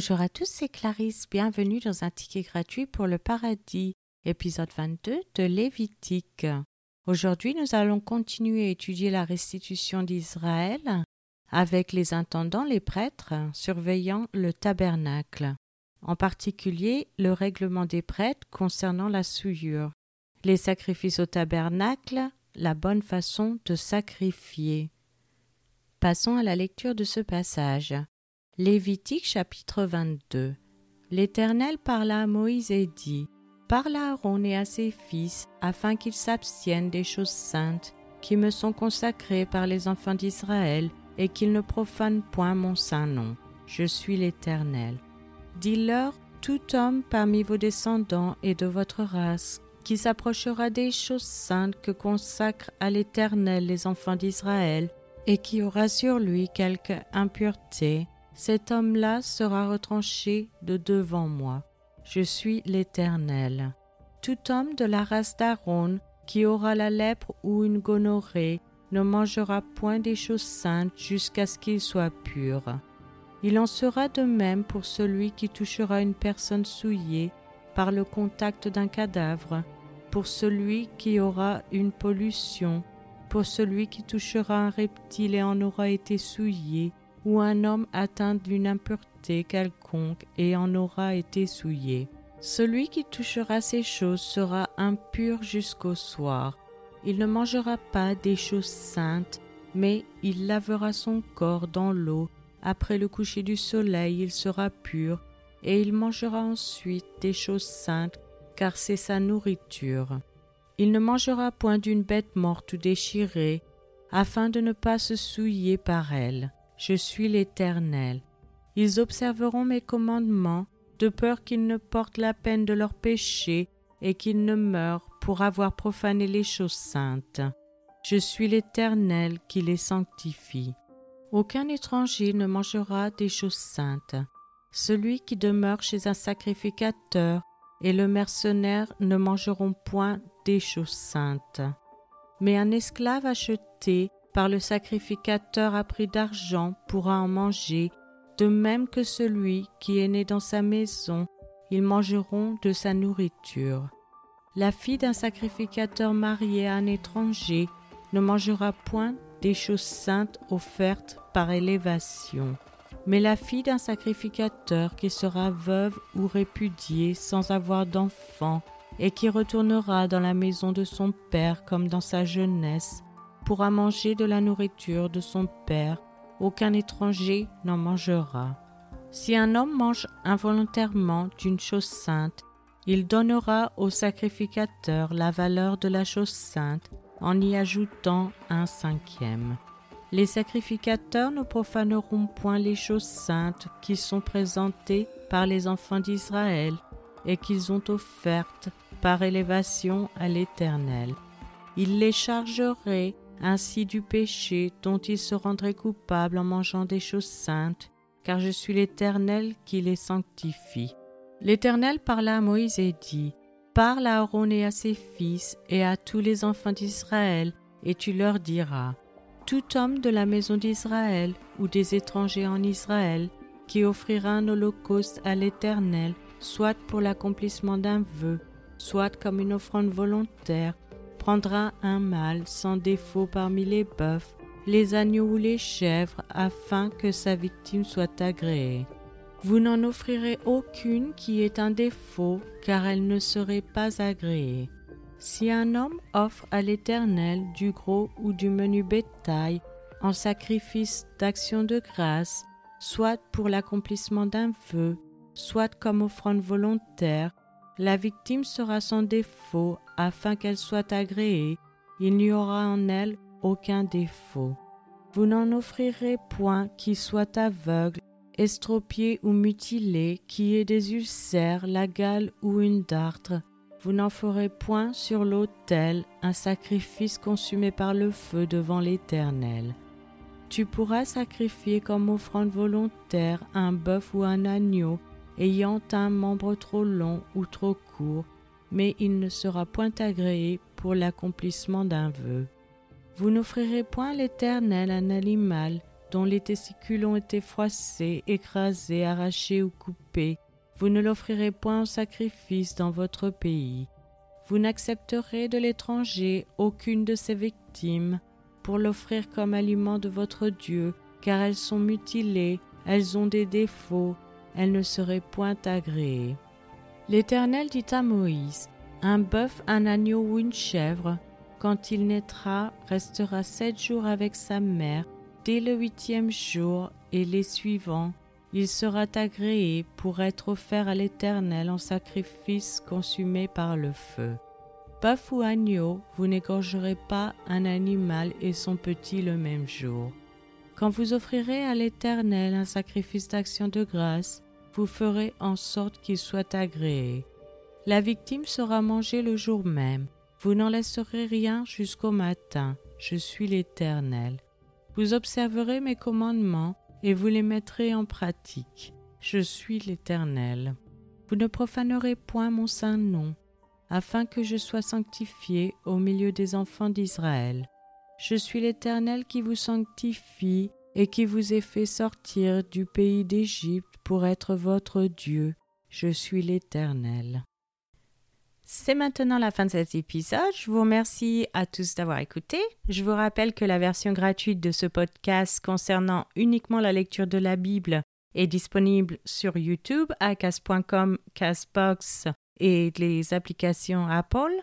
Bonjour à tous, c'est Clarisse. Bienvenue dans un ticket gratuit pour le paradis, épisode 22 de Lévitique. Aujourd'hui, nous allons continuer à étudier la restitution d'Israël avec les intendants, les prêtres, surveillant le tabernacle, en particulier le règlement des prêtres concernant la souillure, les sacrifices au tabernacle, la bonne façon de sacrifier. Passons à la lecture de ce passage. Lévitique chapitre 22 L'Éternel parla à Moïse et dit Parle à Aaron et à ses fils, afin qu'ils s'abstiennent des choses saintes qui me sont consacrées par les enfants d'Israël, et qu'ils ne profanent point mon saint nom. Je suis l'Éternel. Dis-leur tout homme parmi vos descendants et de votre race qui s'approchera des choses saintes que consacrent à l'Éternel les enfants d'Israël, et qui aura sur lui quelque impureté, cet homme-là sera retranché de devant moi. Je suis l'Éternel. Tout homme de la race d'Aaron qui aura la lèpre ou une gonorrhée ne mangera point des choses saintes jusqu'à ce qu'il soit pur. Il en sera de même pour celui qui touchera une personne souillée par le contact d'un cadavre, pour celui qui aura une pollution, pour celui qui touchera un reptile et en aura été souillé, ou un homme atteint d'une impureté quelconque et en aura été souillé. Celui qui touchera ces choses sera impur jusqu'au soir. Il ne mangera pas des choses saintes, mais il lavera son corps dans l'eau. Après le coucher du soleil, il sera pur, et il mangera ensuite des choses saintes, car c'est sa nourriture. Il ne mangera point d'une bête morte ou déchirée, afin de ne pas se souiller par elle. Je suis l'Éternel. Ils observeront mes commandements, de peur qu'ils ne portent la peine de leur péché et qu'ils ne meurent pour avoir profané les choses saintes. Je suis l'Éternel qui les sanctifie. Aucun étranger ne mangera des choses saintes. Celui qui demeure chez un sacrificateur et le mercenaire ne mangeront point des choses saintes. Mais un esclave acheté par le sacrificateur à prix d'argent pourra en manger, de même que celui qui est né dans sa maison, ils mangeront de sa nourriture. La fille d'un sacrificateur marié à un étranger ne mangera point des choses saintes offertes par élévation. Mais la fille d'un sacrificateur qui sera veuve ou répudiée sans avoir d'enfant et qui retournera dans la maison de son père comme dans sa jeunesse, pourra manger de la nourriture de son père, aucun étranger n'en mangera. Si un homme mange involontairement d'une chose sainte, il donnera au sacrificateur la valeur de la chose sainte en y ajoutant un cinquième. Les sacrificateurs ne profaneront point les choses saintes qui sont présentées par les enfants d'Israël et qu'ils ont offertes par élévation à l'Éternel. Ils les chargeraient ainsi du péché dont ils se rendraient coupables en mangeant des choses saintes, car je suis l'Éternel qui les sanctifie. L'Éternel parla à Moïse et dit, Parle à Aaron et à ses fils et à tous les enfants d'Israël, et tu leur diras, Tout homme de la maison d'Israël ou des étrangers en Israël qui offrira un holocauste à l'Éternel, soit pour l'accomplissement d'un vœu, soit comme une offrande volontaire, prendra un mâle sans défaut parmi les bœufs, les agneaux ou les chèvres, afin que sa victime soit agréée. Vous n'en offrirez aucune qui ait un défaut, car elle ne serait pas agréée. Si un homme offre à l'Éternel du gros ou du menu bétail en sacrifice d'action de grâce, soit pour l'accomplissement d'un vœu, soit comme offrande volontaire, la victime sera sans défaut afin qu'elle soit agréée. Il n'y aura en elle aucun défaut. Vous n'en offrirez point qui soit aveugle, estropié ou mutilé, qui ait des ulcères, la gale ou une dartre. Vous n'en ferez point sur l'autel un sacrifice consumé par le feu devant l'Éternel. Tu pourras sacrifier comme offrande volontaire un bœuf ou un agneau ayant un membre trop long ou trop court, mais il ne sera point agréé pour l'accomplissement d'un vœu. Vous n'offrirez point à l'Éternel un animal dont les testicules ont été froissés, écrasés, arrachés ou coupés, vous ne l'offrirez point en sacrifice dans votre pays. Vous n'accepterez de l'étranger aucune de ses victimes pour l'offrir comme aliment de votre Dieu, car elles sont mutilées, elles ont des défauts, elles ne seraient point agréées. L'Éternel dit à Moïse, Un bœuf, un agneau ou une chèvre, quand il naîtra, restera sept jours avec sa mère, dès le huitième jour et les suivants, il sera agréé pour être offert à l'Éternel en sacrifice consumé par le feu. Bœuf ou agneau, vous n'égorgerez pas un animal et son petit le même jour. Quand vous offrirez à l'Éternel un sacrifice d'action de grâce, vous ferez en sorte qu'il soit agréé. La victime sera mangée le jour même. Vous n'en laisserez rien jusqu'au matin. Je suis l'Éternel. Vous observerez mes commandements et vous les mettrez en pratique. Je suis l'Éternel. Vous ne profanerez point mon saint nom, afin que je sois sanctifié au milieu des enfants d'Israël. Je suis l'Éternel qui vous sanctifie et qui vous ai fait sortir du pays d'Égypte pour être votre Dieu. Je suis l'Éternel. C'est maintenant la fin de cet épisode. Je vous remercie à tous d'avoir écouté. Je vous rappelle que la version gratuite de ce podcast concernant uniquement la lecture de la Bible est disponible sur YouTube, à cas.com, Casbox et les applications Apple.